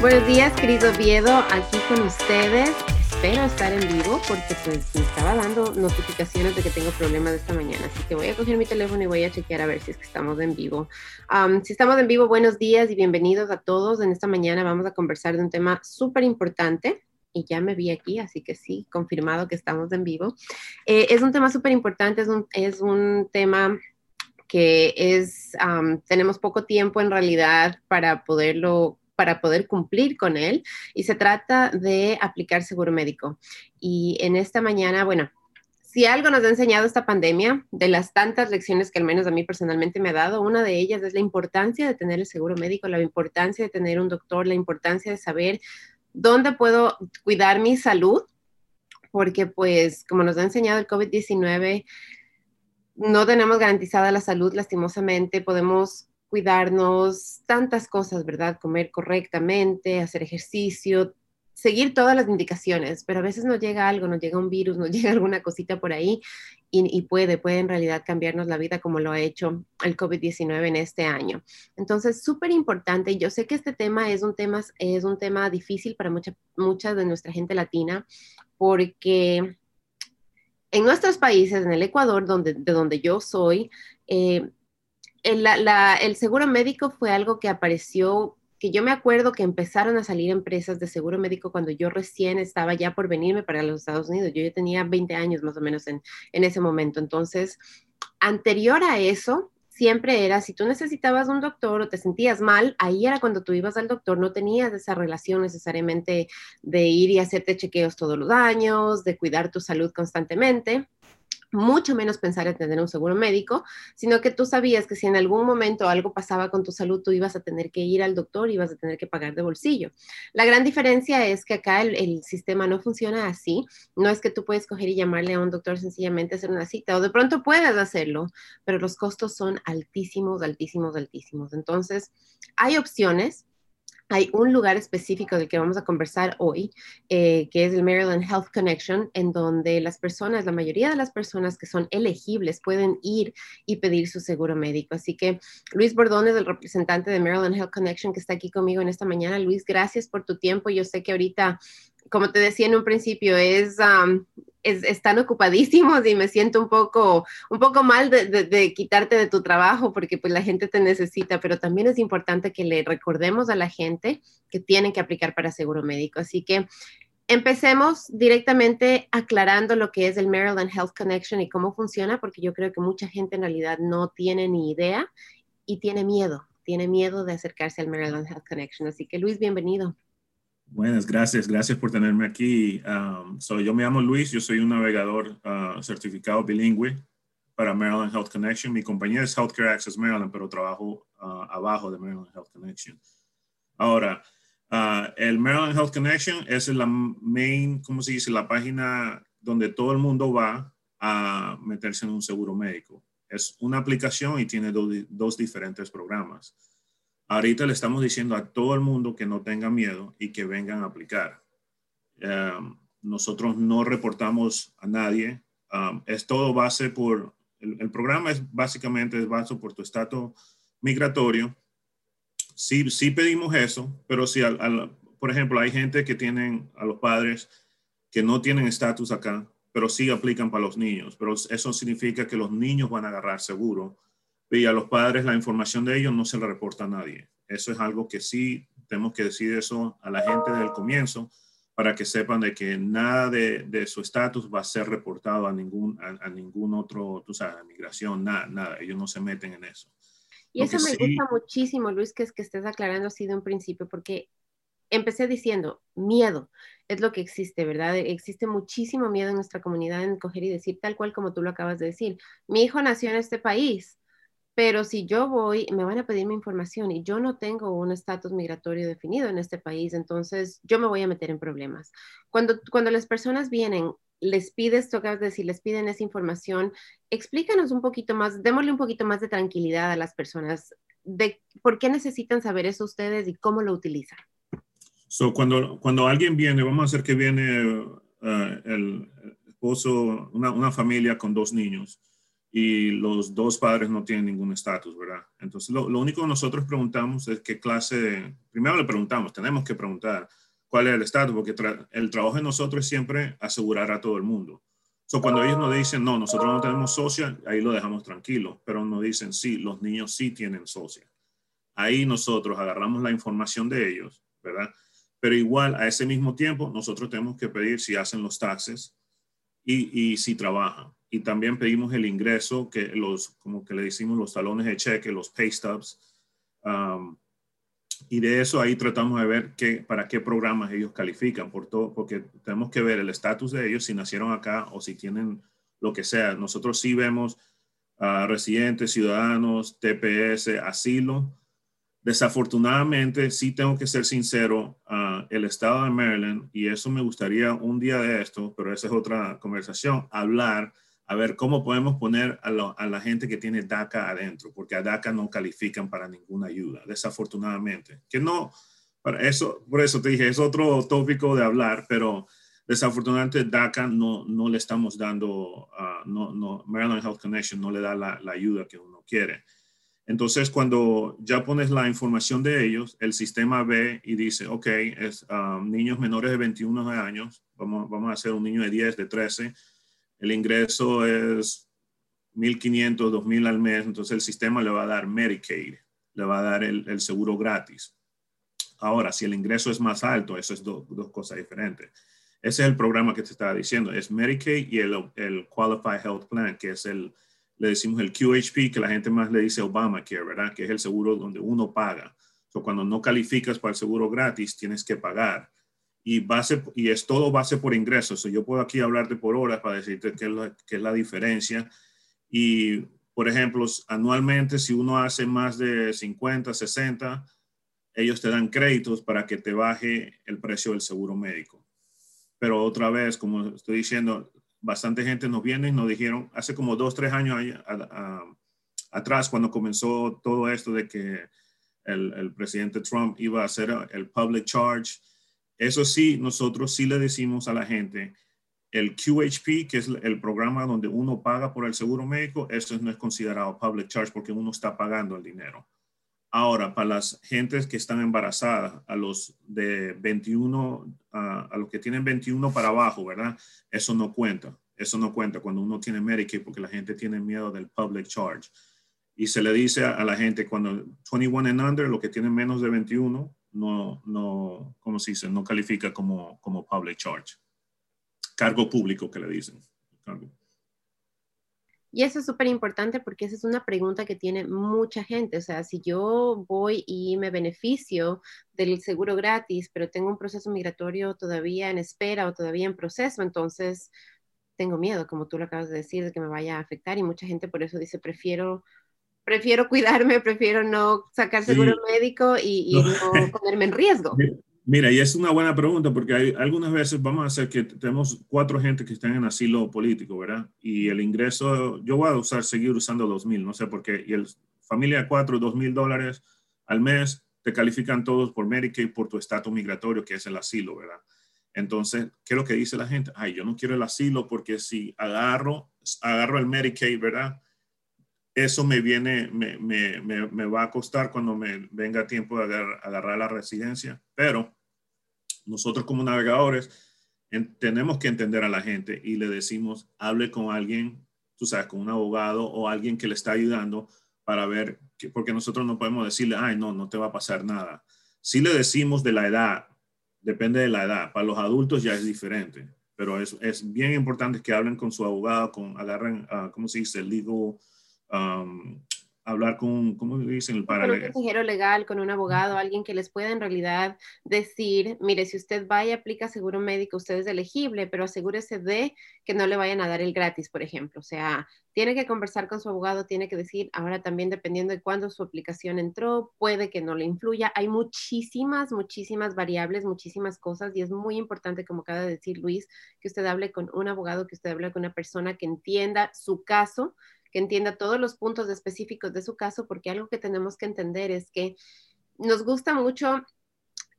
Buenos días, querido Oviedo, aquí con ustedes. Espero estar en vivo porque pues me estaba dando notificaciones de que tengo problemas esta mañana, así que voy a coger mi teléfono y voy a chequear a ver si es que estamos en vivo. si estamos en vivo, buenos días y bienvenidos a todos. En esta mañana vamos a conversar de un tema súper importante y ya me vi aquí, así que sí, confirmado que estamos en vivo. Eh, es un tema súper importante, es un, es un tema que es, tenemos poco tiempo en realidad para poderlo para poder cumplir con él y se trata de aplicar seguro médico. Y en esta mañana, bueno, si algo nos ha enseñado esta pandemia, de las tantas lecciones que al menos a mí personalmente me ha dado, una de ellas es la importancia de tener el seguro médico, la importancia de tener un doctor, la importancia de saber dónde puedo cuidar mi salud, porque pues como nos ha enseñado el COVID-19, no tenemos garantizada la salud lastimosamente, podemos cuidarnos, tantas cosas, ¿verdad? Comer correctamente, hacer ejercicio, seguir todas las indicaciones, pero a veces nos llega algo, nos llega un virus, nos llega alguna cosita por ahí y, puede, puede en realidad cambiarnos la vida como lo ha hecho el COVID-19 en este año. Entonces, súper importante, yo sé que este tema es un tema, es un tema difícil para mucha, mucha de nuestra gente latina porque en nuestros países, en el Ecuador, donde, de donde yo soy, eh, el, seguro médico fue algo que apareció, que yo me acuerdo que empezaron a salir empresas de seguro médico cuando yo recién estaba ya por venirme para los Estados Unidos. Yo ya tenía 20 años más o menos en, en ese momento. Entonces, anterior a eso, siempre era, si tú necesitabas un doctor o te sentías mal, ahí era cuando tú ibas al doctor, no tenías esa relación necesariamente de ir y hacerte chequeos todos los años, de cuidar tu salud constantemente mucho menos pensar en tener un seguro médico, sino que tú sabías que si en algún momento algo pasaba con tu salud, tú ibas a tener que ir al doctor, ibas a tener que pagar de bolsillo. La gran diferencia es que acá el, sistema no funciona así. No es que tú puedes coger y llamarle a un doctor sencillamente hacer una cita, o de pronto puedes hacerlo, pero los costos son altísimos, altísimos, altísimos. Entonces, hay opciones hay un lugar específico del que vamos a conversar hoy, eh, que es el Maryland Health Connection, en donde las personas, la mayoría de las personas que son elegibles pueden ir y pedir su seguro médico. Así que Luis Bordones, el representante de Maryland Health Connection, que está aquí conmigo en esta mañana. Luis, gracias por tu tiempo. Yo sé que ahorita como te decía en un principio, es, están ocupadísimos y me siento un poco, un poco mal de, quitarte de tu trabajo porque pues la gente te necesita, pero también es importante que le recordemos a la gente que tienen que aplicar para seguro médico. Así que empecemos directamente aclarando lo que es el Maryland Health Connection y cómo funciona, porque yo creo que mucha gente en realidad no tiene ni idea y tiene miedo, tiene miedo de acercarse al Maryland Health Connection. Así que Luis, bienvenido. Buenas, gracias. Gracias por tenerme aquí. Um, yo me llamo Luis, yo soy un navegador uh, certificado bilingüe para Maryland Health Connection. Mi compañía es Healthcare Access Maryland, pero trabajo uh, abajo de Maryland Health Connection. Ahora, uh, el Maryland Health Connection es la main, ¿cómo se dice? La página donde todo el mundo va a meterse en un seguro médico. Es una aplicación y tiene dos diferentes programas. Ahorita le estamos diciendo a todo el mundo que no tenga miedo y que vengan a aplicar. Um, nosotros no reportamos a nadie. Um, es todo base por, el, programa es básicamente es base por tu estatus migratorio. Sí, sí pedimos eso, pero si, por ejemplo, hay gente que tienen a los padres que no tienen estatus acá, pero sí aplican para los niños. Pero eso significa que los niños van a agarrar seguro y a los padres la información de ellos no se la reporta a nadie. Eso es algo que sí tenemos que decir eso a la gente desde el comienzo para que sepan de que nada de, de su estatus va a ser reportado a ningún, a, ningún otro, tú sabes, migración, nada, nada, ellos no se meten en eso. Y eso me gusta muchísimo, Luis, que es que estés aclarando así de un principio, porque empecé diciendo, miedo es lo que existe, ¿verdad? Existe muchísimo miedo en nuestra comunidad en coger y decir tal cual como tú lo acabas de decir. Mi hijo nació en este país, pero si yo voy, me van a pedir mi información y yo no tengo un estatus migratorio definido en este país, entonces yo me voy a meter en problemas. Cuando, cuando las personas vienen, les pides, tocas decir, les piden esa información, explícanos un poquito más, démosle un poquito más de tranquilidad a las personas de por qué necesitan saber eso ustedes y cómo lo utilizan. So, cuando, cuando alguien viene, vamos a hacer que viene uh, el esposo, una, una familia con dos niños y los dos padres no tienen ningún estatus, ¿verdad? Entonces, lo, único que nosotros preguntamos es qué clase, primero le preguntamos, tenemos que preguntar cuál es el estatus, porque el trabajo de nosotros es siempre asegurar a todo el mundo. So, cuando ellos nos dicen, no, nosotros no tenemos socia, ahí lo dejamos tranquilo, pero nos dicen, sí, los niños sí tienen socia. Ahí nosotros agarramos la información de ellos, ¿verdad? Pero igual, a ese mismo tiempo, nosotros tenemos que pedir si hacen los taxes y, y si trabajan y también pedimos el ingreso, que los, como que le decimos, los talones de cheque, los pay stubs. Um, y de eso ahí tratamos de ver qué, para qué programas ellos califican, por todo, porque tenemos que ver el estatus de ellos, si nacieron acá o si tienen lo que sea. Nosotros sí vemos a residentes, ciudadanos, TPS, asilo. Desafortunadamente, sí tengo que ser sincero, uh, el estado de Maryland, y eso me gustaría un día de esto, pero esa es otra conversación, hablar a ver cómo podemos poner a, la gente que tiene DACA adentro, porque a DACA no califican para ninguna ayuda, desafortunadamente. Que no, para eso, por eso te dije, es otro tópico de hablar, pero desafortunadamente DACA no, no le estamos dando, uh, no, no, Maryland Health Connection no le da la, ayuda que uno quiere. Entonces, cuando ya pones la información de ellos, el sistema ve y dice, ok, es um, niños menores de 21 años, vamos, vamos a hacer un niño de 10, de 13, el ingreso es 1.500, 2.000 al mes, entonces el sistema le va a dar Medicaid, le va a dar el, seguro gratis. Ahora, si el ingreso es más alto, eso es dos cosas diferentes. Ese es el programa que te estaba diciendo, es Medicaid y el, el Qualified Health Plan, que es el, le decimos el QHP, que la gente más le dice Obamacare, ¿verdad? Que es el seguro donde uno paga. So, cuando no calificas para el seguro gratis, tienes que pagar y, base, y es todo base por ingresos. yo puedo aquí hablarte por horas para decirte qué es, la, qué es la diferencia. Y, por ejemplo, anualmente, si uno hace más de 50, 60, ellos te dan créditos para que te baje el precio del seguro médico. Pero otra vez, como estoy diciendo, bastante gente nos viene y nos dijeron, hace como dos, tres años atrás, cuando comenzó todo esto de que el, el presidente Trump iba a hacer el public charge, eso sí, nosotros sí le decimos a la gente, el QHP, que es el programa donde uno paga por el seguro médico, eso no es considerado public charge porque uno está pagando el dinero. Ahora, para las gentes que están embarazadas, a los de 21, a los que tienen 21 para abajo, ¿verdad? Eso no cuenta. Eso no cuenta cuando uno tiene Medicaid porque la gente tiene miedo del public charge. Y se le dice a, la gente cuando 21 and under, lo que tienen menos de 21, no, no, ¿cómo se dice? No califica como, como public charge. Cargo público que le dicen. Y eso es súper importante porque esa es una pregunta que tiene mucha gente. O sea, si yo voy y me beneficio del seguro gratis, pero tengo un proceso migratorio todavía en espera o todavía en proceso, entonces tengo miedo, como tú lo acabas de decir, de que me vaya a afectar. Y mucha gente por eso dice, prefiero prefiero cuidarme, prefiero no sacar seguro médico y, no. ponerme en riesgo. Mira, y es una buena pregunta porque hay, algunas veces vamos a hacer que tenemos cuatro gente que están en asilo político, ¿verdad? Y el ingreso, yo voy a usar, seguir usando 2.000, no sé por qué. Y el familia cuatro, 2.000 dólares al mes, te califican todos por Medicaid por tu estatus migratorio, que es el asilo, ¿verdad? Entonces, ¿qué es lo que dice la gente? Ay, yo no quiero el asilo porque si agarro, agarro el Medicaid, ¿verdad? Eso me viene, me, me, me, va a costar cuando me venga tiempo de agarrar, la residencia, pero nosotros como navegadores tenemos que entender a la gente y le decimos, hable con alguien, tú sabes, con un abogado o alguien que le está ayudando para ver, que, porque nosotros no podemos decirle, ay, no, no te va a pasar nada. Si le decimos de la edad, depende de la edad, para los adultos ya es diferente, pero es, es bien importante que hablen con su abogado, con, agarren, uh, ¿cómo se dice? Legal um, hablar con, ¿cómo dicen? El para... Con un consejero legal, con un abogado, alguien que les pueda en realidad decir, mire, si usted va y aplica seguro médico, usted es elegible, pero asegúrese de que no le vayan a dar el gratis, por ejemplo. O sea, tiene que conversar con su abogado, tiene que decir, ahora también dependiendo de cuándo su aplicación entró, puede que no le influya. Hay muchísimas, muchísimas variables, muchísimas cosas y es muy importante, como acaba de decir Luis, que usted hable con un abogado, que usted hable con una persona que entienda su caso que entienda todos los puntos específicos de su caso, porque algo que tenemos que entender es que nos gusta mucho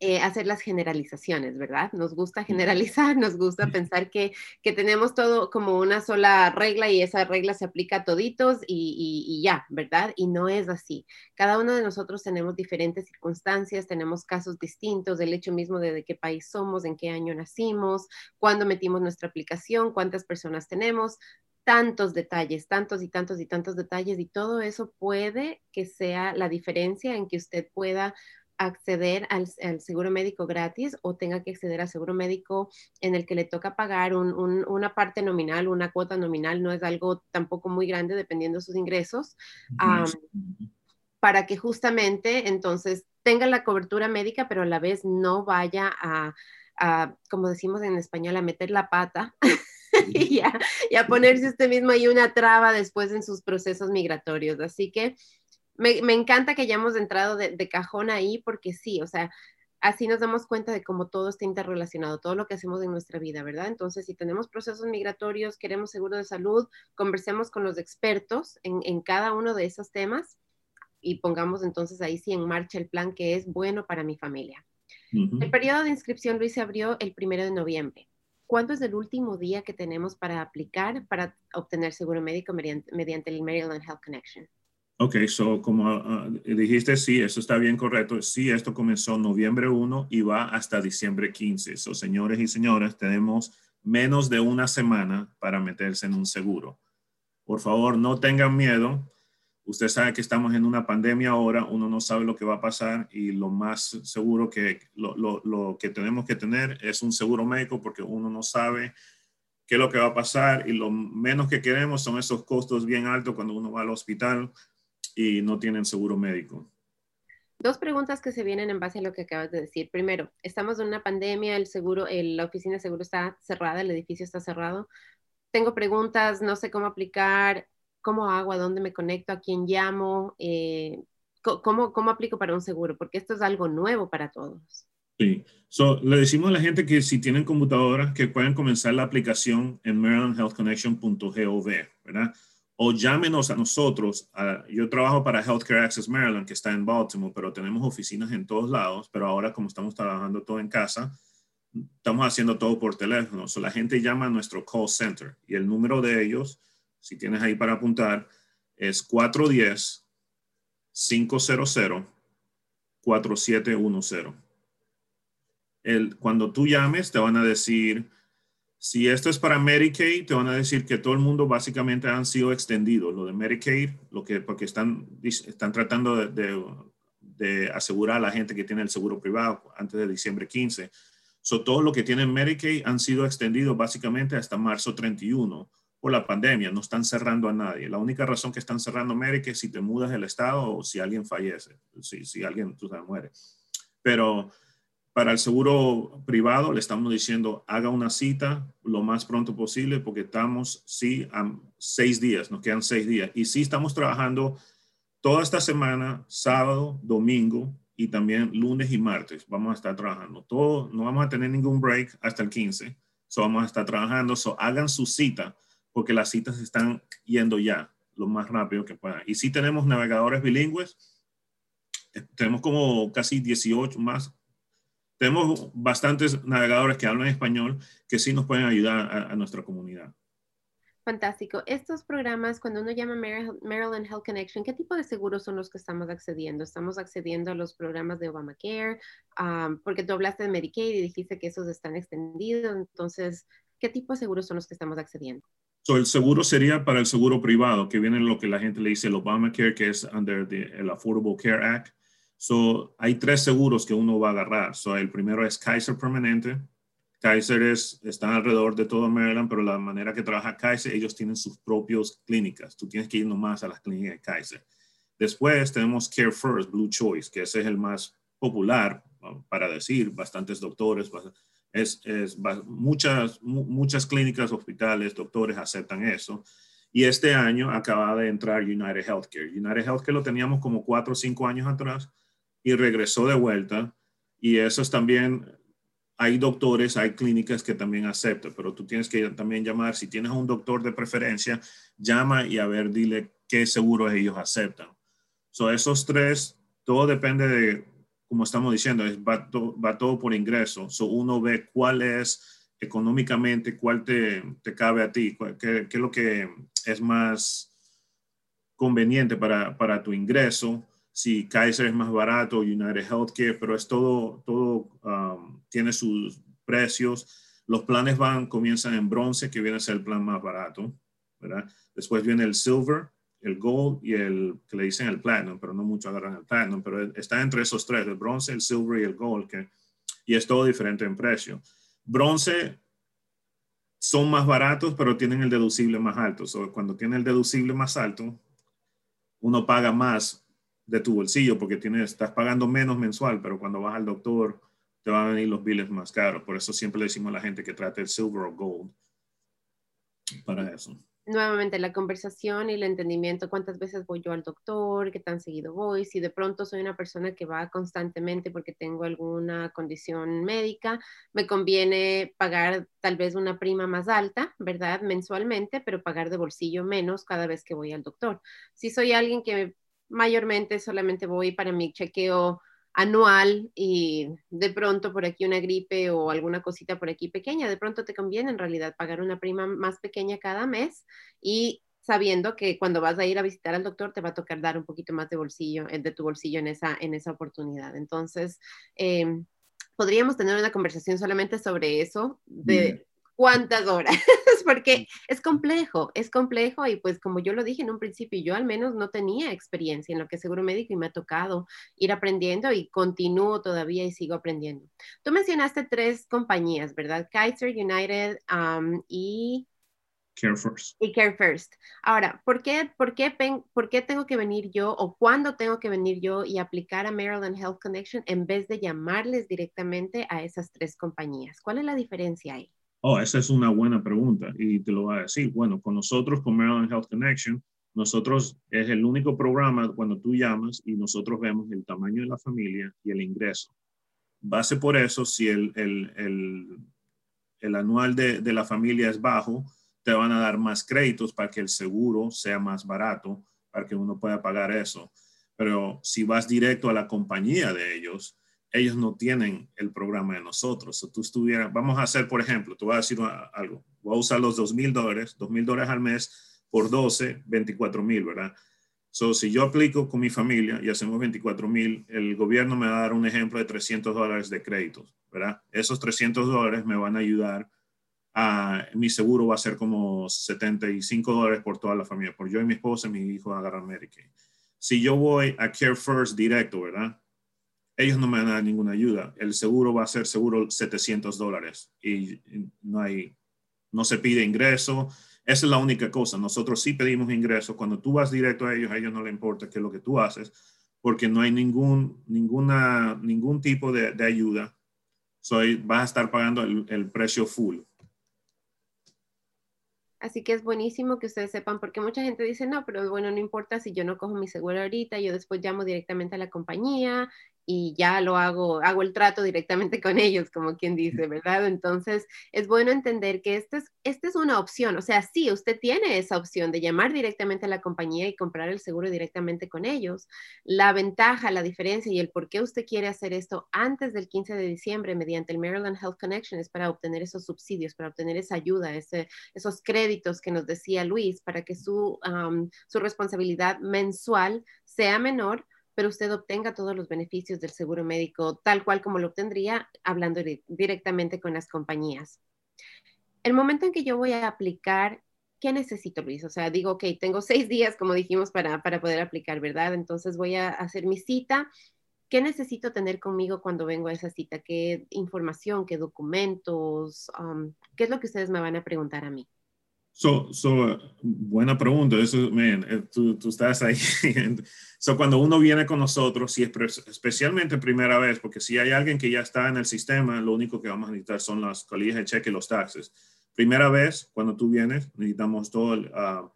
eh, hacer las generalizaciones, ¿verdad? Nos gusta generalizar, nos gusta pensar que, tenemos todo como una sola regla y esa regla se aplica a toditos y, ya, ¿verdad? Y no es así. Cada uno de nosotros tenemos diferentes circunstancias, tenemos casos distintos del hecho mismo de, de qué país somos, en qué año nacimos, cuándo metimos nuestra aplicación, cuántas personas tenemos, tantos detalles, tantos y tantos y tantos detalles y todo eso puede que sea la diferencia en que usted pueda acceder al, seguro médico gratis o tenga que acceder al seguro médico en el que le toca pagar una parte nominal, una cuota nominal, no es algo tampoco muy grande dependiendo de sus ingresos, para que justamente entonces tenga la cobertura médica, pero a la vez no vaya a, a como decimos en español, a meter la pata. y, a, ponerse usted mismo ahí una traba después en sus procesos migratorios. Así que me, encanta que hayamos entrado de, cajón ahí porque sí, o sea, así nos damos cuenta de cómo todo está interrelacionado, todo lo que hacemos en nuestra vida, ¿verdad? Entonces, si tenemos procesos migratorios, queremos seguro de salud, conversemos con los expertos en, cada uno de esos temas y pongamos entonces ahí sí en marcha el plan que es bueno para mi familia. El periodo de inscripción, Luis, se abrió el primero de noviembre. ¿Cuándo es el último día que tenemos para aplicar para obtener seguro médico mediante, el Maryland Health Connection? Ok, so como ah, dijiste, sí, eso está bien correcto. Sí, esto comenzó noviembre 1 y va hasta diciembre 15. So, señores y señoras, tenemos menos de una semana para meterse en un seguro. Por favor, no tengan miedo. Usted sabe que estamos en una pandemia ahora, uno no sabe lo que va a pasar y lo más seguro que lo, que tenemos que tener es un seguro médico porque uno no sabe qué es lo que va a pasar y lo menos que queremos son esos costos bien altos cuando uno va al hospital y no tienen seguro médico. Dos preguntas que se vienen en base a lo que acabas de decir. Primero, estamos en una pandemia, el seguro, la oficina de seguro está cerrada, el edificio está cerrado. Tengo preguntas, no sé cómo aplicar, cómo hago, a dónde me conecto, a quién llamo, eh, cómo, cómo aplico para un seguro, porque esto es algo nuevo para todos. Sí, le decimos a la gente que si tienen computadora, que pueden comenzar la aplicación en marylandhealthconnection.gov, ¿verdad? o llámenos a nosotros. yo trabajo para Healthcare Access Maryland, que está en Baltimore, pero tenemos oficinas en todos lados, pero ahora como estamos trabajando todo en casa, estamos haciendo todo por teléfono. So, la gente llama a nuestro call center y el número de ellos, si tienes ahí para apuntar, es 410-500-4710. El, cuando tú llames, te van a decir si esto es para Medicaid, te van a decir que todo el mundo básicamente han sido extendidos. Lo de Medicaid, lo que, porque están, están tratando de, asegurar a la gente que tiene el seguro privado antes de diciembre 15. So, todo lo que tienen Medicaid han sido extendidos básicamente hasta marzo 31 por la pandemia. No están cerrando a nadie. La única razón que están cerrando Medicaid es si te mudas del estado o si alguien fallece, si, si alguien tú sabes, muere. Pero para el seguro privado le estamos diciendo haga una cita lo más pronto posible porque estamos, sí, a seis días, nos quedan seis días. Y sí estamos trabajando toda esta semana, sábado, domingo y también lunes y martes. Vamos a estar trabajando. Todo, no vamos a tener ningún break hasta el 15. So vamos a estar trabajando. So hagan su cita porque las citas están yendo ya lo más rápido que puedan. Y sí tenemos navegadores bilingües. Eh, tenemos como casi 18 más tenemos bastantes navegadores que hablan español que sí nos pueden ayudar a, nuestra comunidad. Fantástico. Estos programas, cuando uno llama Maryland Health Connection, ¿qué tipo de seguros son los que estamos accediendo? ¿Estamos accediendo a los programas de Obamacare? porque tú hablaste de Medicaid y dijiste que esos están extendidos. Entonces, ¿qué tipo de seguros son los que estamos accediendo? El seguro sería para el seguro privado, que viene lo que la gente le dice el Obamacare, que es under el Affordable Care Act. So, hay tres seguros que uno va a agarrar. So, el primero es Kaiser Permanente. Kaiser es, está alrededor de todo Maryland, pero la manera que trabaja Kaiser, ellos tienen sus propias clínicas. Tú tienes que ir nomás a las clínicas de Kaiser. Después tenemos Care First, Blue Choice, que ese es el más popular, para decir, bastantes doctores, es, es, muchas, muchas clínicas, hospitales, doctores aceptan eso. Y este año acaba de entrar United Healthcare. United Healthcare lo teníamos como cuatro o cinco años atrás y regresó de vuelta. Y esos también, hay doctores, hay clínicas que también aceptan, pero tú tienes que también llamar, si tienes un doctor de preferencia, llama y a ver, dile qué seguros ellos aceptan. So, esos tres, todo depende de como estamos diciendo, es, va, va todo por ingreso. So uno ve cuál es económicamente, cuál te, te cabe a ti, qué, qué, es lo que es más conveniente para, para tu ingreso. Si Kaiser es más barato, United Healthcare, pero es todo, todo um, tiene sus precios. Los planes van, comienzan en bronce, que viene a ser el plan más barato, ¿verdad? Después viene el silver, el gold y el que le dicen el platinum, pero no mucho agarran el platinum, pero está entre esos tres, el bronce, el silver y el gold, que, y es todo diferente en precio. Bronce son más baratos, pero tienen el deducible más alto. So, cuando tiene el deducible más alto, uno paga más de tu bolsillo porque tienes, estás pagando menos mensual, pero cuando vas al doctor te van a venir los biles más caros. Por eso siempre le decimos a la gente que trate el silver o gold para eso nuevamente la conversación y el entendimiento, cuántas veces voy yo al doctor, qué tan seguido voy, si de pronto soy una persona que va constantemente porque tengo alguna condición médica, me conviene pagar tal vez una prima más alta, ¿verdad? Mensualmente, pero pagar de bolsillo menos cada vez que voy al doctor. Si soy alguien que mayormente solamente voy para mi chequeo anual y de pronto por aquí una gripe o alguna cosita por aquí pequeña, de pronto te conviene en realidad pagar una prima más pequeña cada mes y sabiendo que cuando vas a ir a visitar al doctor te va a tocar dar un poquito más de bolsillo, eh, de tu bolsillo en esa, en esa oportunidad. Entonces, em, podríamos tener una conversación solamente sobre eso, de cuántas horas, porque es complejo, es complejo y pues como yo lo dije en un principio, yo al menos no tenía experiencia en lo que es seguro médico y me ha tocado ir aprendiendo y continúo todavía y sigo aprendiendo. Tú mencionaste tres compañías, ¿verdad? Kaiser, United y... Care First. Y Care First. Ahora, ¿por qué, por, qué, ¿por qué tengo que venir yo o cuándo tengo que venir yo y aplicar a Maryland Health Connection en vez de llamarles directamente a esas tres compañías? ¿Cuál es la diferencia ahí? Oh, esa es una buena pregunta y te lo voy a decir. Bueno, con nosotros, con Maryland Health Connection, nosotros es el único programa cuando tú llamas y nosotros vemos el tamaño de la familia y el ingreso. Base por eso, si el, el, el, el anual de, de, la familia es bajo, te van a dar más créditos para que el seguro sea más barato, para que uno pueda pagar eso. Pero si vas directo a la compañía de ellos, ellos no tienen el programa de nosotros. Tú estuvieras, vamos a hacer, por ejemplo, te voy a decir algo, voy a usar los dos mil dólares, dos mil dólares al mes por 12, 24 mil, ¿verdad? So, si yo aplico con mi familia y hacemos 24 mil, el gobierno me va a dar un ejemplo de 300 dólares de créditos, ¿verdad? Esos 300 dólares me van a ayudar a, mi seguro va a ser como 75 dólares por toda la familia, por yo y mi esposa y mi hijo agarrar Medicaid. Si yo voy a Care First directo, ¿verdad? Ellos no me van a dar ninguna ayuda. El seguro va a ser seguro 700 dólares y no hay, no se pide ingreso. Esa es la única cosa. Nosotros sí pedimos ingreso. Cuando tú vas directo a ellos, a ellos no les importa qué es lo que tú haces, porque no hay ningún, ninguna, ningún tipo de, de ayuda. Soy, vas a estar pagando el, el precio full. Así que es buenísimo que ustedes sepan, porque mucha gente dice, no, pero bueno, no importa si yo no cojo mi seguro ahorita, yo después llamo directamente a la compañía y ya lo hago, hago el trato directamente con ellos, como quien dice, ¿verdad? Entonces, es bueno entender que esta es, esta es una opción, o sea, sí, usted tiene esa opción de llamar directamente a la compañía y comprar el seguro directamente con ellos. La ventaja, la diferencia y el por qué usted quiere hacer esto antes del 15 de diciembre mediante el Maryland Health Connection es para obtener esos subsidios, para obtener esa ayuda, ese, esos créditos que nos decía Luis, para que su, su responsabilidad mensual sea menor pero usted obtenga todos los beneficios del seguro médico tal cual como lo obtendría hablando directamente con las compañías. El momento en que yo voy a aplicar, ¿qué necesito, Luis? O sea, digo, ok, tengo seis días, como dijimos, para, para poder aplicar, ¿verdad? Entonces voy a hacer mi cita. ¿Qué necesito tener conmigo cuando vengo a esa cita? ¿Qué información, qué documentos? Um, ¿Qué es lo que ustedes me van a preguntar a mí? So, so, buena pregunta. Eso, man, eh, tú, tú, estás ahí. so, cuando uno viene con nosotros, si es especialmente primera vez, porque si hay alguien que ya está en el sistema, lo único que vamos a necesitar son las colillas de cheque y los taxes. Primera vez, cuando tú vienes, necesitamos todo el, uh,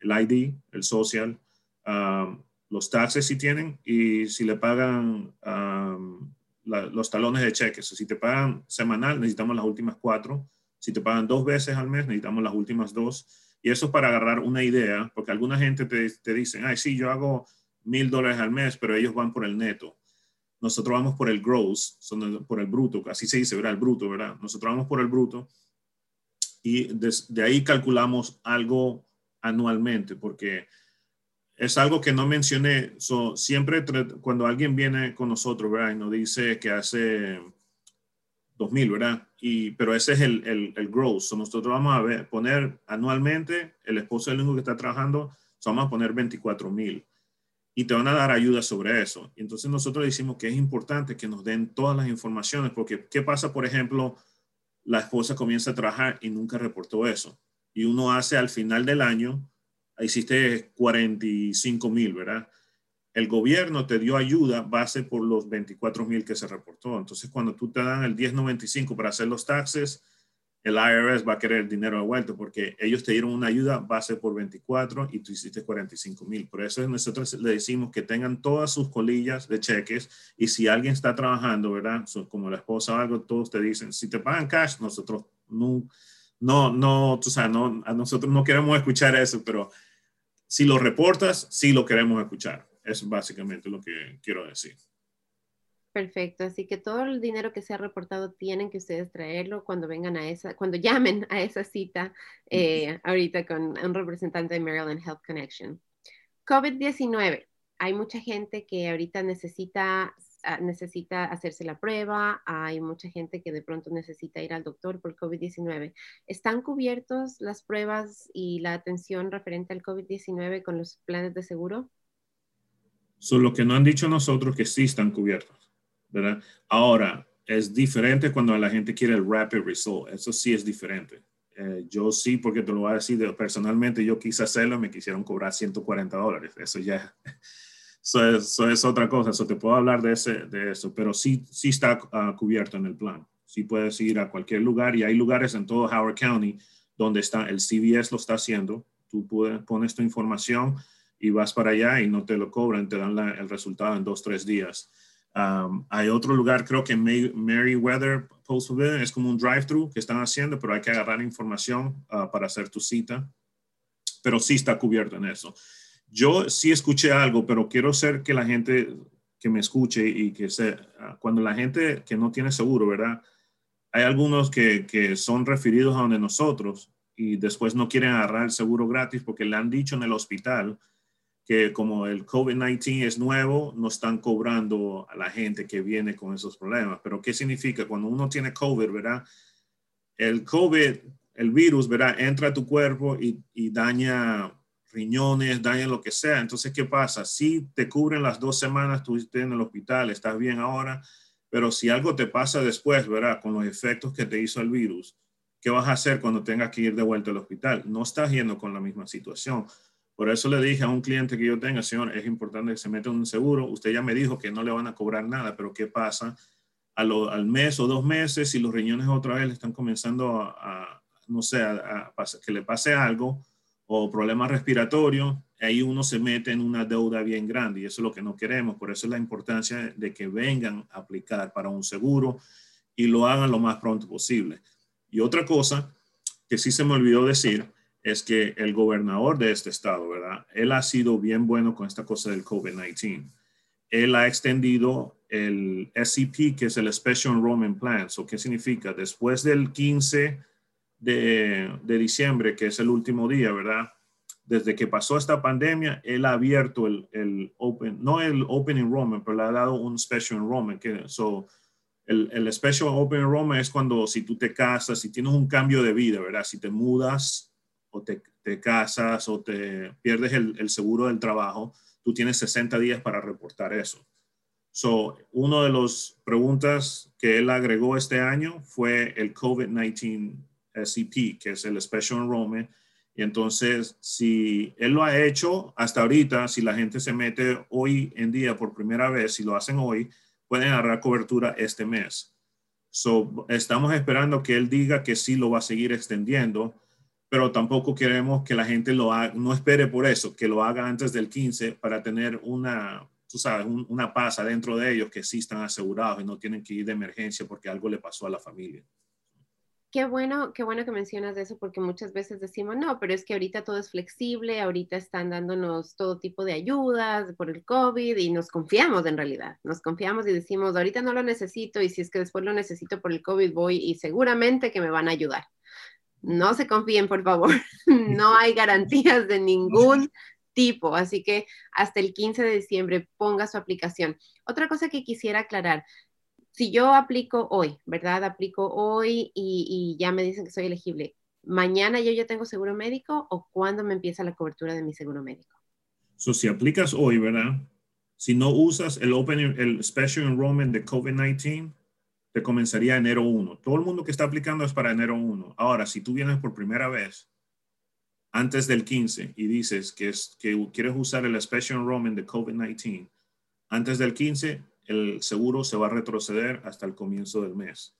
el ID, el social, um, los taxes si tienen y si le pagan um, la, los talones de cheque. So, si te pagan semanal, necesitamos las últimas cuatro si te pagan dos veces al mes, necesitamos las últimas dos. Y eso es para agarrar una idea, porque alguna gente te, te dicen, ay, sí, yo hago mil dólares al mes, pero ellos van por el neto. nosotros vamos por el gross, por el bruto, así se dice, ¿verdad? El bruto, ¿verdad? Nosotros vamos por el bruto y de, ahí calculamos algo anualmente, porque es algo que no mencioné. siempre cuando alguien viene con nosotros, ¿verdad? Y nos dice que hace 2000, ¿verdad? Y, pero ese es el, el, el gross. nosotros vamos a ver, poner anualmente, el esposo del único que está trabajando, vamos a poner 24 mil y te van a dar ayuda sobre eso. Y entonces nosotros decimos que es importante que nos den todas las informaciones, porque ¿qué pasa, por ejemplo, la esposa comienza a trabajar y nunca reportó eso? Y uno hace al final del año, hiciste 45 mil, ¿verdad? El gobierno te dio ayuda base por los 24 mil que se reportó. Entonces, cuando tú te dan el 1095 para hacer los taxes, el IRS va a querer dinero de vuelta porque ellos te dieron una ayuda base por 24 y tú hiciste 45 mil. Por eso nosotros le decimos que tengan todas sus colillas de cheques y si alguien está trabajando, ¿verdad? como la esposa o algo, todos te dicen, si te pagan cash, nosotros no, no, no, tú sabes, no, a nosotros no queremos escuchar eso, pero si lo reportas, sí lo queremos escuchar. Es básicamente lo que quiero decir. Perfecto, así que todo el dinero que se ha reportado tienen que ustedes traerlo cuando vengan a esa, cuando llamen a esa cita eh, ahorita con un representante de Maryland Health Connection. COVID-19. Hay mucha gente que ahorita necesita, ah, necesita hacerse la prueba, hay mucha gente que de pronto necesita ir al doctor por COVID-19. ¿Están cubiertos las pruebas y la atención referente al COVID-19 con los planes de seguro? Solo que no han dicho nosotros que sí están cubiertos. ¿verdad? Ahora, es diferente cuando la gente quiere el rapid result. Eso sí es diferente. Eh, yo sí, porque te lo voy a decir personalmente, yo quise hacerlo me quisieron cobrar 140 dólares. Eso ya, eso es, otra cosa. Eso te puedo hablar de, ese, de eso, pero sí, sí está ah, cubierto en el plan. Sí puedes ir a cualquier lugar y hay lugares en todo Howard County donde está, el CVS lo está haciendo. Tú puedes, pones tu información y vas para allá y no te lo cobran, te dan el resultado en dos, tres días. Um, hay otro lugar, creo que Meriwether Post es como un drive-thru que están haciendo, pero hay que agarrar información uh, para hacer tu cita. Pero sí está cubierto en eso. Yo sí escuché algo, pero quiero ser que la gente que me escuche y que se, uh, cuando la gente que no tiene seguro, ¿verdad? Hay algunos que, que son referidos a donde nosotros y después no quieren agarrar el seguro gratis porque le han dicho en el hospital que como el COVID-19 es nuevo, no están cobrando a la gente que viene con esos problemas. Pero ¿qué significa? Cuando uno tiene COVID, ¿verdad? El COVID, el virus, ¿verdad? Entra a tu cuerpo y, y daña riñones, daña lo que sea. Entonces, ¿qué pasa? Si te cubren las dos semanas, estás en el hospital, estás bien ahora, pero si algo te pasa después, ¿verdad? Con los efectos que te hizo el virus, ¿qué vas a hacer cuando tengas que ir de vuelta al hospital? No estás yendo con la misma situación. Por eso le dije a un cliente que yo tenga, señor, es importante que se meta en un seguro. Usted ya me dijo que no le van a cobrar nada, pero ¿qué pasa? al mes o dos meses, si los riñones otra vez le están comenzando a, no sé, a, que le pase algo o problemas respiratorios, ahí uno se mete en una deuda bien grande y eso es lo que no queremos. Por eso es la importancia de que vengan a aplicar para un seguro y lo hagan lo más pronto posible. Y otra cosa que sí se me olvidó decir es que el gobernador de este estado, ¿verdad? Él ha sido bien bueno con esta cosa del COVID-19. Él ha extendido el SEP, que es el Special Enrollment Plan. ¿So ¿Qué significa? Después del 15 de, de, diciembre, que es el último día, ¿verdad? Desde que pasó esta pandemia, él ha abierto el, el Open, no el Open Enrollment, pero le ha dado un Special Enrollment. Que, so, el, el Special Open Enrollment es cuando si tú te casas, si tienes un cambio de vida, ¿verdad? Si te mudas o te, casas o te pierdes el, seguro del trabajo, tú tienes 60 días para reportar eso. So, una de las preguntas que él agregó este año fue el COVID-19 SEP, que es el Special Enrollment. Y entonces, si él lo ha hecho hasta ahorita, si la gente se mete hoy en día por primera vez, si lo hacen hoy, pueden agarrar cobertura este mes. So, estamos esperando que él diga que sí lo va a seguir extendiendo pero tampoco queremos que la gente lo haga, no espere por eso, que lo haga antes del 15 para tener una, tú sabes, una paz dentro de ellos que sí están asegurados y no tienen que ir de emergencia porque algo le pasó a la familia. qué bueno, qué bueno que mencionas eso porque muchas veces decimos, no, pero es que ahorita todo es flexible, ahorita están dándonos todo tipo de ayudas por el COVID y nos confiamos en realidad, nos confiamos y decimos, ahorita no lo necesito y si es que después lo necesito por el COVID voy y seguramente que me van a ayudar. No se confíen, por favor, no hay garantías de ningún tipo, así que hasta el 15 de diciembre ponga su aplicación. Otra cosa que quisiera aclarar, si yo aplico hoy, ¿verdad? Aplico hoy y, ya me dicen que soy elegible, ¿mañana yo ya tengo seguro médico o cuándo me empieza la cobertura de mi seguro médico? So, si aplicas hoy, ¿verdad? Si no usas el, open, el Special Enrollment de COVID-19, te comenzaría enero 1. Todo el mundo que está aplicando es para enero 1. Ahora, si tú vienes por primera vez antes del 15 y dices que, es, que quieres usar el Special Enrollment de COVID-19, antes del 15 el seguro se va a retroceder hasta el comienzo del mes.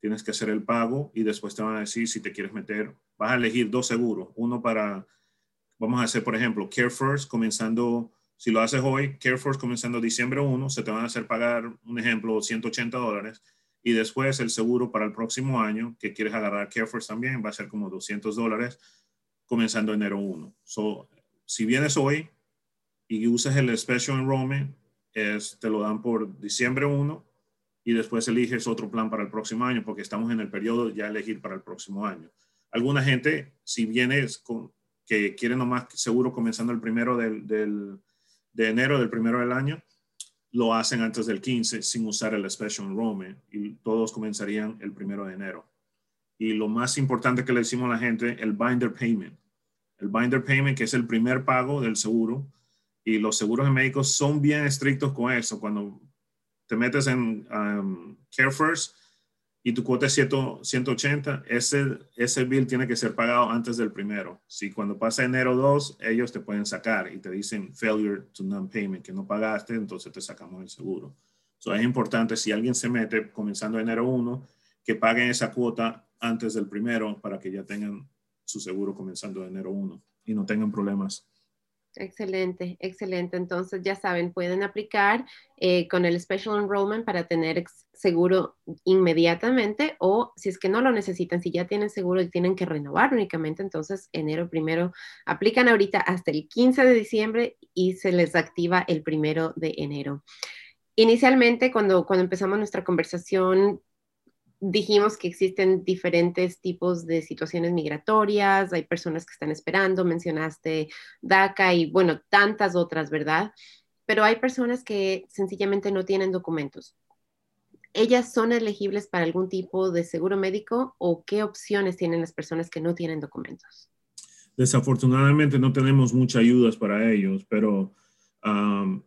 Tienes que hacer el pago y después te van a decir si te quieres meter. Vas a elegir dos seguros. Uno para, vamos a hacer, por ejemplo, Care First comenzando, si lo haces hoy, Care First comenzando diciembre 1, se te van a hacer pagar, un ejemplo, 180 dólares. Y después el seguro para el próximo año, que quieres agarrar Care First también, va a ser como 200 dólares comenzando enero 1. So, si vienes hoy y usas el Special Enrollment, es, te lo dan por diciembre 1 y después eliges otro plan para el próximo año porque estamos en el periodo ya elegir para el próximo año. Alguna gente, si vienes con, que quiere nomás seguro comenzando el primero del, del, de enero del primero del año, lo hacen antes del 15 sin usar el Special Enrollment y todos comenzarían el primero de enero. Y lo más importante que le decimos a la gente, el binder payment. El binder payment, que es el primer pago del seguro, y los seguros médicos son bien estrictos con eso. Cuando te metes en um, Care First y tu cuota es 180, ese, ese bill tiene que ser pagado antes del primero. Si cuando pasa enero 2, ellos te pueden sacar y te dicen failure to non-payment, que no pagaste, entonces te sacamos el seguro. So, es importante, si alguien se mete comenzando enero 1, que paguen esa cuota antes del primero para que ya tengan su seguro comenzando enero 1 y no tengan problemas Excelente, excelente. Entonces, ya saben, pueden aplicar eh, con el Special Enrollment para tener seguro inmediatamente o si es que no lo necesitan, si ya tienen seguro y tienen que renovar únicamente, entonces enero primero aplican ahorita hasta el 15 de diciembre y se les activa el primero de enero. Inicialmente, cuando, cuando empezamos nuestra conversación, dijimos que existen diferentes tipos de situaciones migratorias, hay personas que están esperando, mencionaste DACA y bueno, tantas otras, ¿verdad? Pero hay personas que sencillamente no tienen documentos. ¿Ellas son elegibles para algún tipo de seguro médico o qué opciones tienen las personas que no tienen documentos? Desafortunadamente no tenemos muchas ayudas para ellos, pero um,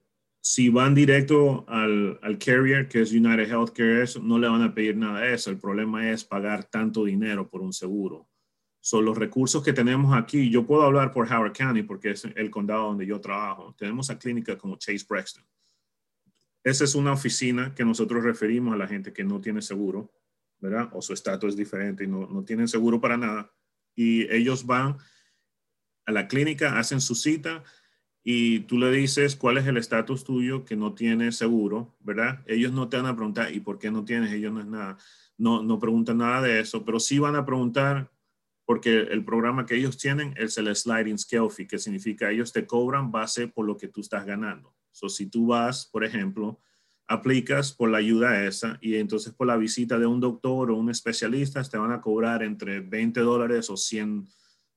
si van directo al, carrier, que es United Healthcare, eso, no le van a pedir nada de eso. El problema es pagar tanto dinero por un seguro. Son los recursos que tenemos aquí. Yo puedo hablar por Howard County porque es el condado donde yo trabajo. Tenemos a clínicas como Chase Brexton. Esa es una oficina que nosotros referimos a la gente que no tiene seguro, ¿verdad? O su estatus es diferente y no, no tienen seguro para nada. Y ellos van a la clínica, hacen su cita, y tú le dices cuál es el estatus tuyo que no tienes seguro, ¿verdad? Ellos no te van a preguntar, ¿y por qué no tienes? Ellos no es nada, no, no preguntan nada de eso, pero sí van a preguntar porque el programa que ellos tienen es el sliding scale fee, que significa ellos te cobran base por lo que tú estás ganando. So, si tú vas, por ejemplo, aplicas por la ayuda esa y entonces por la visita de un doctor o un especialista te van a cobrar entre 20 dólares o 100,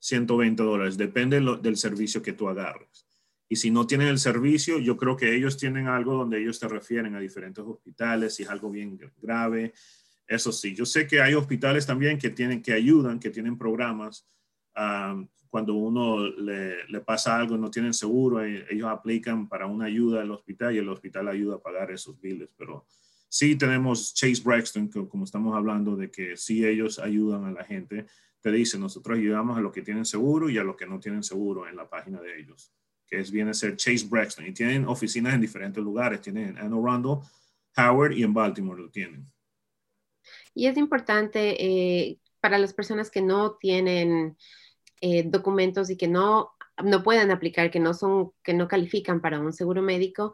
120 dólares, depende del servicio que tú agarres. Y si no tienen el servicio, yo creo que ellos tienen algo donde ellos te refieren a diferentes hospitales, si es algo bien grave. Eso sí, yo sé que hay hospitales también que tienen, que ayudan, que tienen programas. cuando uno le, le, pasa algo no tienen seguro, eh, ellos aplican para una ayuda al hospital y el hospital ayuda a pagar esos biles. Pero sí tenemos Chase Braxton, que, como estamos hablando de que sí ellos ayudan a la gente. Te dice, nosotros ayudamos a los que tienen seguro y a los que no tienen seguro en la página de ellos que es, viene a ser Chase Braxton, y tienen oficinas en diferentes lugares, tienen en Anne Howard y en Baltimore lo tienen. Y es importante eh, para las personas que no tienen eh, documentos y que no, no pueden aplicar, que no son, que no califican para un seguro médico,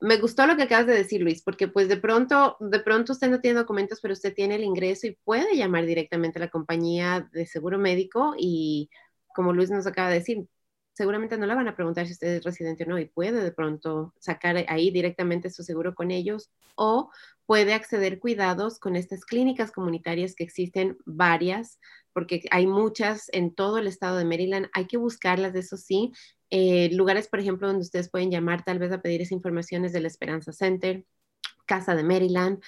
me gustó lo que acabas de decir, Luis, porque pues de pronto, de pronto usted no tiene documentos, pero usted tiene el ingreso y puede llamar directamente a la compañía de seguro médico y como Luis nos acaba de decir, seguramente no le van a preguntar si usted es residente o no y puede de pronto sacar ahí directamente su seguro con ellos o puede acceder cuidados con estas clínicas comunitarias que existen varias, porque hay muchas en todo el estado de Maryland. Hay que buscarlas, eso sí, eh, lugares, por ejemplo, donde ustedes pueden llamar tal vez a pedir esa información es del Esperanza Center, Casa de Maryland,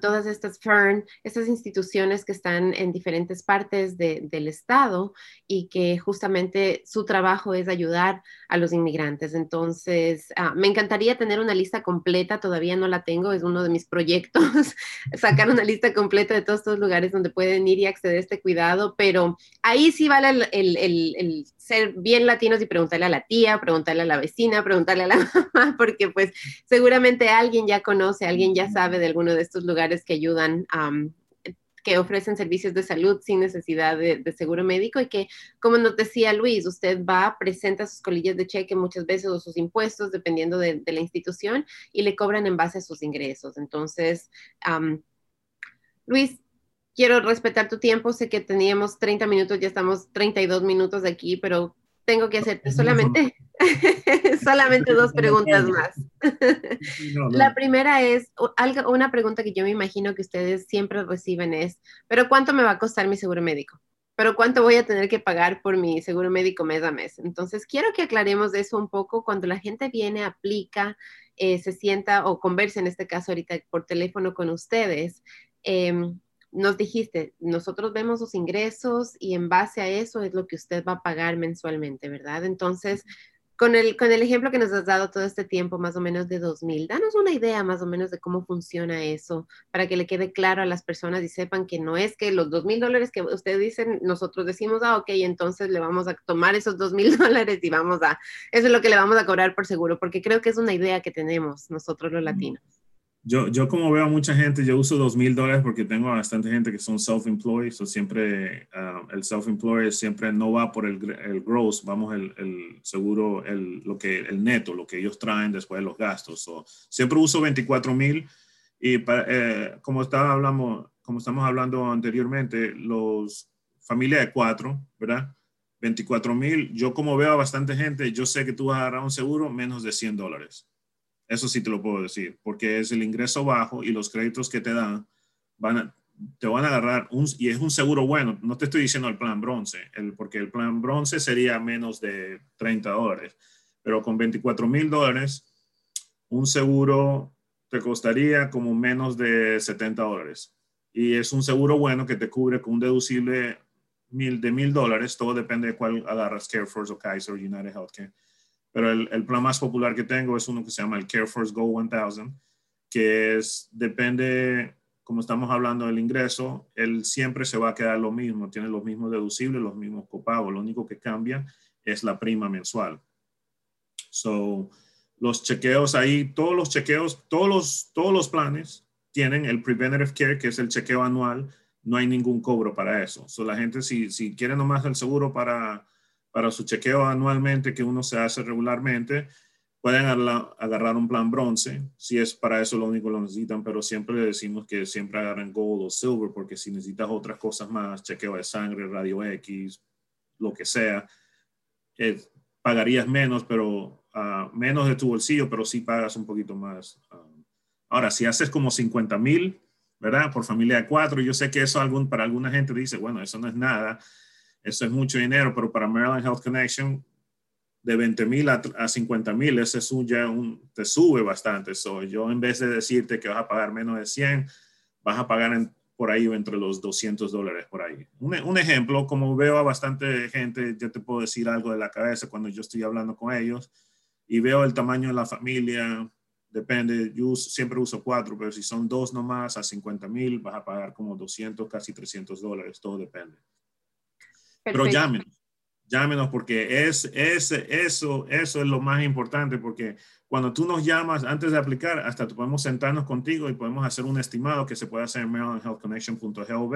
todas estas FERN, estas instituciones que están en diferentes partes del estado y que justamente su trabajo es ayudar a los inmigrantes. Entonces, ah, me encantaría tener una lista completa, todavía no la tengo, es uno de mis proyectos, sacar una lista completa de todos estos lugares donde pueden ir y acceder a este cuidado, pero ahí sí vale el, ser bien latinos y preguntarle a la tía, preguntarle a la vecina, preguntarle a la mamá, porque pues seguramente alguien ya conoce, alguien ya sabe de alguno de estos lugares que ayudan, que ofrecen servicios de salud sin necesidad de, seguro médico y que, como nos decía Luis, usted va, presenta sus colillas de cheque muchas veces o sus impuestos, dependiendo de, la institución, y le cobran en base a sus ingresos. Entonces, Luis, quiero respetar tu tiempo. Sé que teníamos 30 minutos, ya estamos 32 minutos de aquí, pero tengo que hacerte solamente, solamente dos preguntas más. La primera es, una pregunta que yo me imagino que ustedes siempre reciben es, pero ¿cuánto me va a costar mi seguro médico? pero ¿cuánto voy a tener que pagar por mi seguro médico mes a mes? Entonces, quiero que aclaremos eso un poco. Cuando la gente viene, aplica, eh, se sienta o conversa, en este caso ahorita por teléfono con ustedes, eh, nos dijiste, nosotros vemos sus ingresos y en base a eso es lo que usted va a pagar mensualmente, ¿verdad? Entonces, con el, con el ejemplo que nos has dado todo este tiempo, más o menos de 2000, danos una idea más o menos de cómo funciona eso para que le quede claro a las personas y sepan que no es que los 2000 dólares que ustedes dicen, nosotros decimos, ah, ok, entonces le vamos a tomar esos 2000 dólares y vamos a, eso es lo que le vamos a cobrar por seguro, porque creo que es una idea que tenemos nosotros los latinos. Yo, yo como veo a mucha gente, yo uso dos mil dólares porque tengo bastante gente que son self-employed, so siempre ah, el self-employed siempre no va por el, el gross, vamos el, el, seguro, el, lo que, el neto, lo que ellos traen después de los gastos. So, siempre uso 24 mil y eh, como, estaba, hablamos, como estamos hablando anteriormente, los familia de cuatro, ¿verdad? 24 mil, yo como veo a bastante gente, yo sé que tú vas a agarrar un seguro menos de 100 dólares. Eso sí te lo puedo decir, porque es el ingreso bajo y los créditos que te dan van te van a agarrar un, y es un seguro bueno. No te estoy diciendo el plan bronce, el, porque el plan bronce sería menos de 30 dólares, pero con 24 mil dólares, un seguro te costaría como menos de 70 dólares. Y es un seguro bueno que te cubre con un deducible mil, de mil dólares. Todo depende de cuál agarras, CareForce o Kaiser United Healthcare pero el, el, plan más popular que tengo es uno que se llama el CareForce Go 1000, que es, depende, como estamos hablando del ingreso, él siempre se va a quedar lo mismo, tiene los mismos deducibles, los mismos copagos, lo único que cambia es la prima mensual. So, los chequeos ahí, todos los chequeos, todos los, todos los planes tienen el Preventative Care, que es el chequeo anual, no hay ningún cobro para eso. So, la gente, si, si quiere nomás el seguro para para su chequeo anualmente que uno se hace regularmente, pueden agarrar un plan bronce, si es para eso lo único que lo necesitan, pero siempre le decimos que siempre agarren gold o silver, porque si necesitas otras cosas más, chequeo de sangre, radio X, lo que sea, eh, pagarías menos, pero uh, menos de tu bolsillo, pero sí pagas un poquito más. Um, ahora, si haces como 50 mil, ¿verdad? Por familia de cuatro, yo sé que eso algún, para alguna gente dice, bueno, eso no es nada, eso es mucho dinero, pero para Maryland Health Connection, de 20 mil a, 50 mil, ese es un, ya un, te sube bastante. So, yo en vez de decirte que vas a pagar menos de 100, vas a pagar por ahí entre los 200 dólares por ahí. Un, un, ejemplo, como veo a bastante gente, yo te puedo decir algo de la cabeza cuando yo estoy hablando con ellos y veo el tamaño de la familia, depende, yo siempre uso cuatro, pero si son dos nomás a 50 mil, vas a pagar como 200, casi 300 dólares, todo depende. Pero llámenos, llámenos porque es, es, eso, eso es lo más importante porque cuando tú nos llamas antes de aplicar, hasta podemos sentarnos contigo y podemos hacer un estimado que se puede hacer en marylandhealthconnection.gov.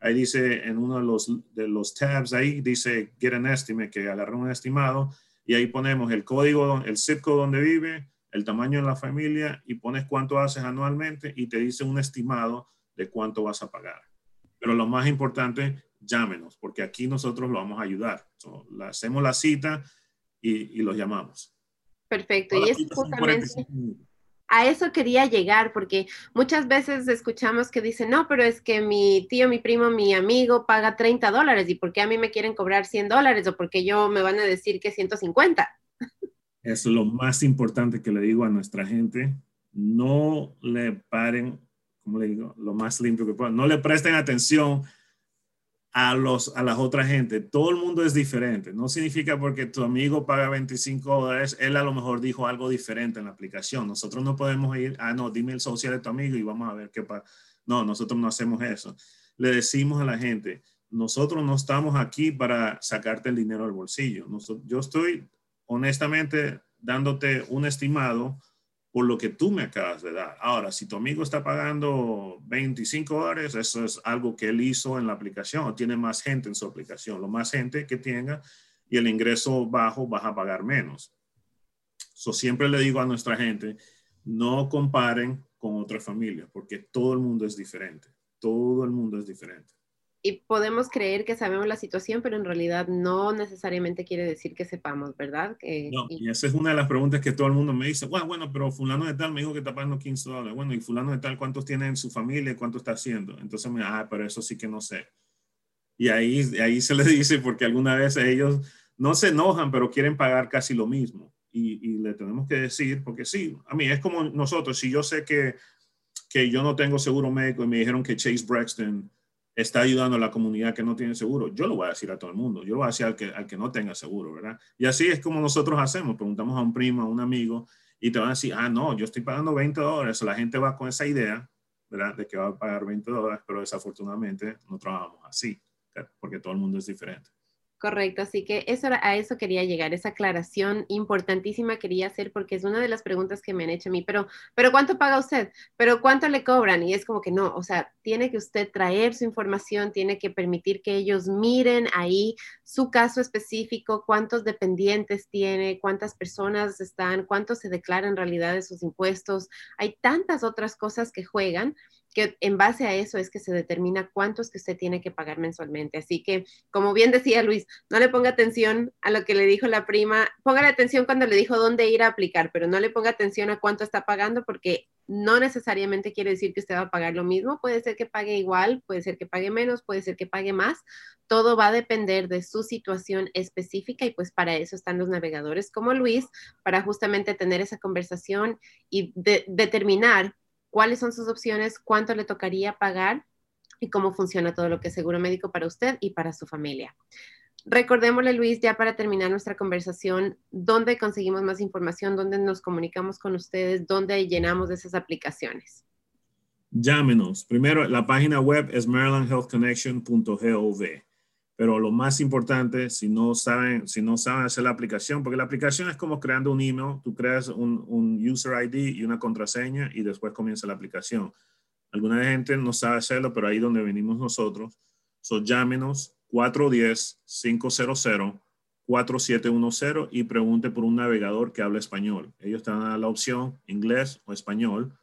Ahí dice en uno de los, de los tabs ahí, dice Get an Estimate, que agarra un estimado y ahí ponemos el código, el zip code donde vive, el tamaño de la familia y pones cuánto haces anualmente y te dice un estimado de cuánto vas a pagar. Pero lo más importante, llámenos, porque aquí nosotros lo vamos a ayudar. hacemos la cita y, y los llamamos. Perfecto. y es justamente a eso quería llegar, porque muchas veces escuchamos que dicen, no, pero es que mi tío, mi primo, mi amigo paga 30 dólares y ¿por qué a mí me quieren cobrar 100 dólares o porque yo me van a decir que 150? Eso es lo más importante que le digo a nuestra gente. No le paren, como le digo, lo más limpio que puedan. No le presten atención a, los, a las otras gente. Todo el mundo es diferente. No significa porque tu amigo paga 25 dólares, él a lo mejor dijo algo diferente en la aplicación. Nosotros no podemos ir, ah, no, dime el social de tu amigo y vamos a ver qué pasa. No, nosotros no hacemos eso. Le decimos a la gente, nosotros no estamos aquí para sacarte el dinero al bolsillo. yo estoy honestamente dándote un estimado por lo que tú me acabas de dar. Ahora, si tu amigo está pagando 25 dólares, eso es algo que él hizo en la aplicación o tiene más gente en su aplicación. Lo más gente que tenga y el ingreso bajo vas a pagar menos. So, siempre le digo a nuestra gente, no comparen con otras familias porque todo el mundo es diferente. Todo el mundo es diferente y podemos creer que sabemos la situación, pero en realidad no necesariamente quiere decir que sepamos, ¿verdad? no, y, esa es una de las preguntas que todo el mundo me dice, bueno, bueno, pero fulano de tal me dijo que está pagando 15 dólares, bueno, y fulano de tal, ¿cuántos tiene en su familia? ¿Cuánto está haciendo? Entonces me ah, pero eso sí que no sé. Y ahí, ahí se le dice, porque alguna vez ellos no se enojan, pero quieren pagar casi lo mismo. Y, y le tenemos que decir, porque sí, a mí es como nosotros, si yo sé que, que yo no tengo seguro médico y me dijeron que Chase Braxton está ayudando a la comunidad que no tiene seguro, yo lo voy a decir a todo el mundo, yo lo voy a decir al que, al que no tenga seguro, ¿verdad? Y así es como nosotros hacemos, preguntamos a un primo, a un amigo, y te van a decir, ah, no, yo estoy pagando 20 dólares, la gente va con esa idea, ¿verdad? De que va a pagar 20 dólares, pero desafortunadamente no trabajamos así, porque todo el mundo es diferente. Correcto, así que eso, a eso quería llegar, esa aclaración importantísima quería hacer porque es una de las preguntas que me han hecho a mí, pero, pero ¿cuánto paga usted? ¿Pero cuánto le cobran? Y es como que no, o sea, tiene que usted traer su información, tiene que permitir que ellos miren ahí su caso específico, cuántos dependientes tiene, cuántas personas están, cuánto se declara en realidad de sus impuestos. Hay tantas otras cosas que juegan que en base a eso es que se determina cuánto que usted tiene que pagar mensualmente. Así que, como bien decía Luis, no le ponga atención a lo que le dijo la prima, póngale atención cuando le dijo dónde ir a aplicar, pero no le ponga atención a cuánto está pagando porque no necesariamente quiere decir que usted va a pagar lo mismo, puede ser que pague igual, puede ser que pague menos, puede ser que pague más, todo va a depender de su situación específica y pues para eso están los navegadores como Luis, para justamente tener esa conversación y determinar cuáles son sus opciones, cuánto le tocaría pagar y cómo funciona todo lo que es seguro médico para usted y para su familia. Recordémosle, Luis, ya para terminar nuestra conversación, ¿dónde conseguimos más información? ¿Dónde nos comunicamos con ustedes? ¿Dónde llenamos esas aplicaciones? Llámenos. Primero, la página web es marylandhealthconnection.gov. Pero lo más importante, si no saben, si no saben hacer la aplicación, porque la aplicación es como creando un email, tú creas un, un user ID y una contraseña y después comienza la aplicación. Alguna gente no sabe hacerlo, pero ahí donde venimos nosotros. So, llámenos 410-500-4710 y pregunte por un navegador que hable español. Ellos te dan la opción inglés o español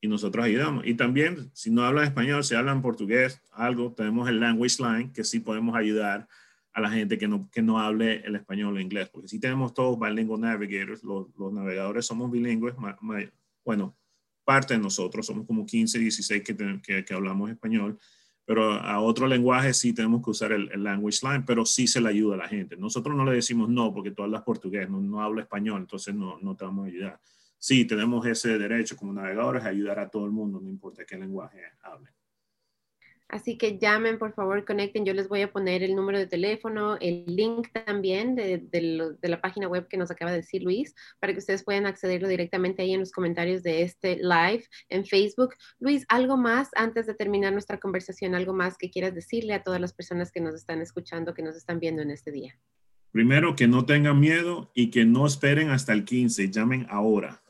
y nosotros ayudamos. Y también, si no hablan español, si hablan portugués, algo, tenemos el Language Line, que sí podemos ayudar a la gente que no, que no hable el español o inglés, porque si tenemos todos bilingual navigators, los, los navegadores somos bilingües, bueno, parte de nosotros, somos como 15, 16 que, que, que, hablamos español, pero a otro lenguaje sí tenemos que usar el, Language Line, pero sí se le ayuda a la gente. Nosotros no le decimos no, porque tú hablas portugués, no, no hablo español, entonces no, no te vamos a ayudar sí, tenemos ese derecho como navegadores a ayudar a todo el mundo, no importa qué lenguaje hablen. Así que llamen, por favor, conecten. Yo les voy a poner el número de teléfono, el link también de, la página web que nos acaba de decir Luis, para que ustedes puedan accederlo directamente ahí en los comentarios de este live en Facebook. Luis, ¿algo más antes de terminar nuestra conversación? ¿Algo más que quieras decirle a todas las personas que nos están escuchando, que nos están viendo en este día? Primero, que no tengan miedo y que no esperen hasta el 15, llamen ahora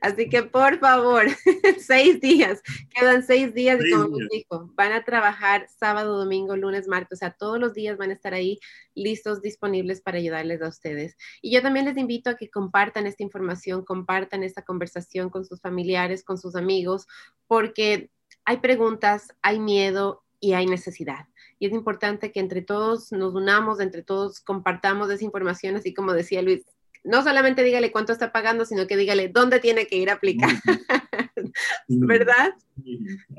Así que por favor, seis días, quedan seis días y como les dijo, van a trabajar sábado, domingo, lunes, martes, o sea, todos los días van a estar ahí listos, disponibles para ayudarles a ustedes. Y yo también les invito a que compartan esta información, compartan esta conversación con sus familiares, con sus amigos, porque hay preguntas, hay miedo y hay necesidad. Y es importante que entre todos nos unamos, entre todos compartamos esa información, así como decía Luis, no solamente dígale cuánto está pagando, sino que dígale dónde tiene que ir a aplicar. ¿Verdad?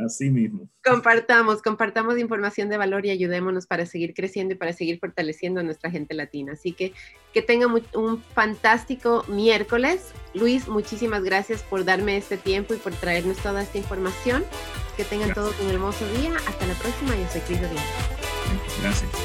Así mismo. Compartamos, compartamos información de valor y ayudémonos para seguir creciendo y para seguir fortaleciendo a nuestra gente latina. Así que que tengan un fantástico miércoles. Luis, muchísimas gracias por darme este tiempo y por traernos toda esta información. Que tengan todos un hermoso día. Hasta la próxima. Yo soy Cris Gracias.